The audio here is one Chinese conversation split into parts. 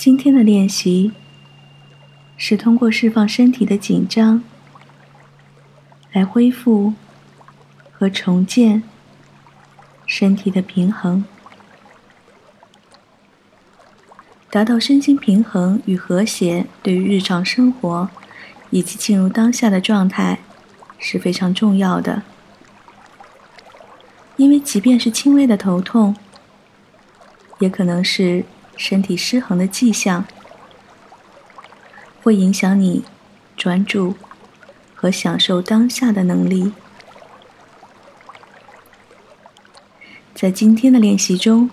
今天的练习是通过释放身体的紧张，来恢复和重建身体的平衡，达到身心平衡与和谐。对于日常生活以及进入当下的状态是非常重要的，因为即便是轻微的头痛，也可能是。身体失衡的迹象，会影响你专注和享受当下的能力。在今天的练习中，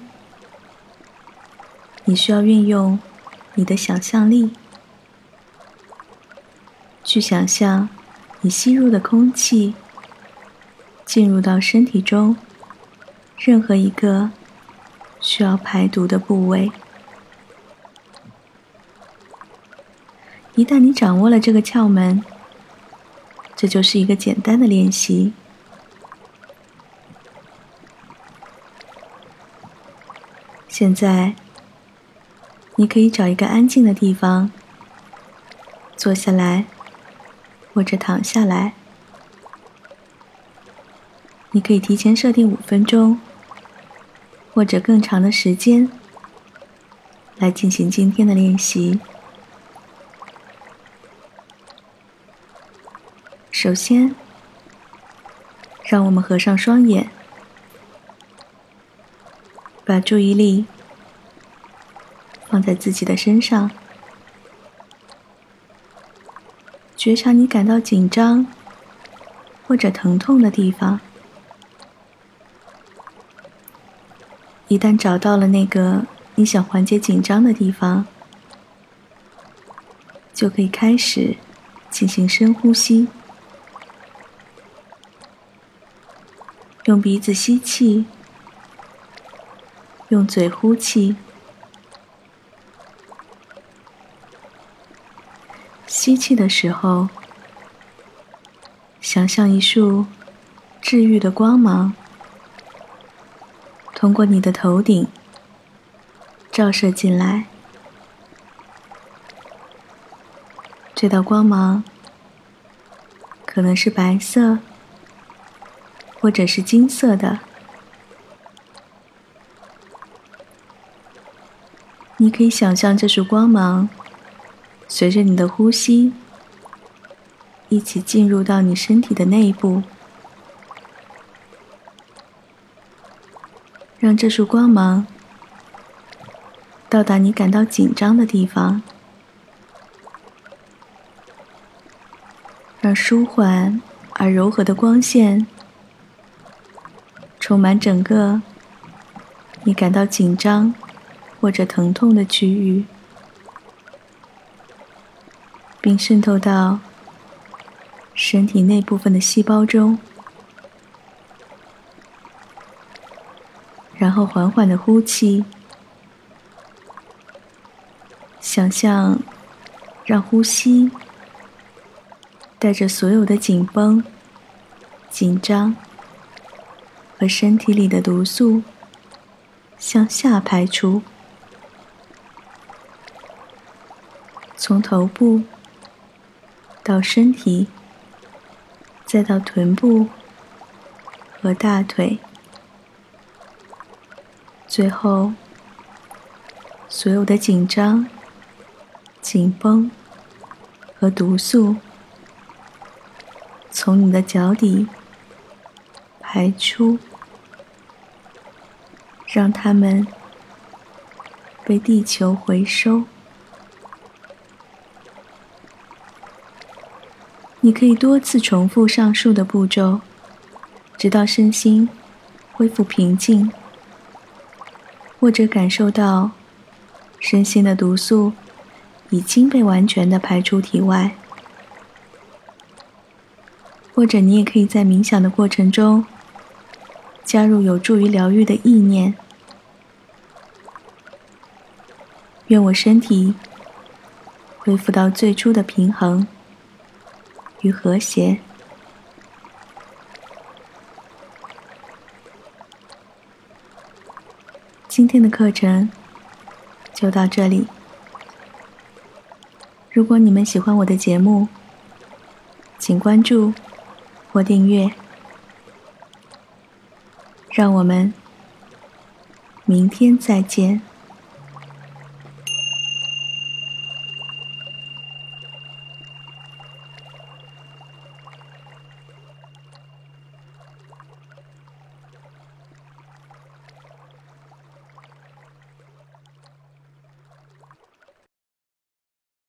你需要运用你的想象力，去想象你吸入的空气进入到身体中任何一个需要排毒的部位。一旦你掌握了这个窍门，这就是一个简单的练习。现在，你可以找一个安静的地方坐下来，或者躺下来。你可以提前设定五分钟，或者更长的时间，来进行今天的练习。首先，让我们合上双眼，把注意力放在自己的身上，觉察你感到紧张或者疼痛的地方。一旦找到了那个你想缓解紧张的地方，就可以开始进行深呼吸。用鼻子吸气，用嘴呼气。吸气的时候，想象一束治愈的光芒通过你的头顶照射进来。这道光芒可能是白色。或者是金色的，你可以想象这束光芒随着你的呼吸一起进入到你身体的内部，让这束光芒到达你感到紧张的地方，让舒缓而柔和的光线。充满整个你感到紧张或者疼痛的区域，并渗透到身体内部分的细胞中，然后缓缓的呼气，想象让呼吸带着所有的紧绷、紧张。和身体里的毒素向下排出，从头部到身体，再到臀部和大腿，最后所有的紧张、紧绷和毒素从你的脚底。排出，让它们被地球回收。你可以多次重复上述的步骤，直到身心恢复平静，或者感受到身心的毒素已经被完全的排出体外。或者你也可以在冥想的过程中。加入有助于疗愈的意念。愿我身体恢复到最初的平衡与和谐。今天的课程就到这里，如果你们喜欢我的节目，请关注或订阅。让我们明天再见。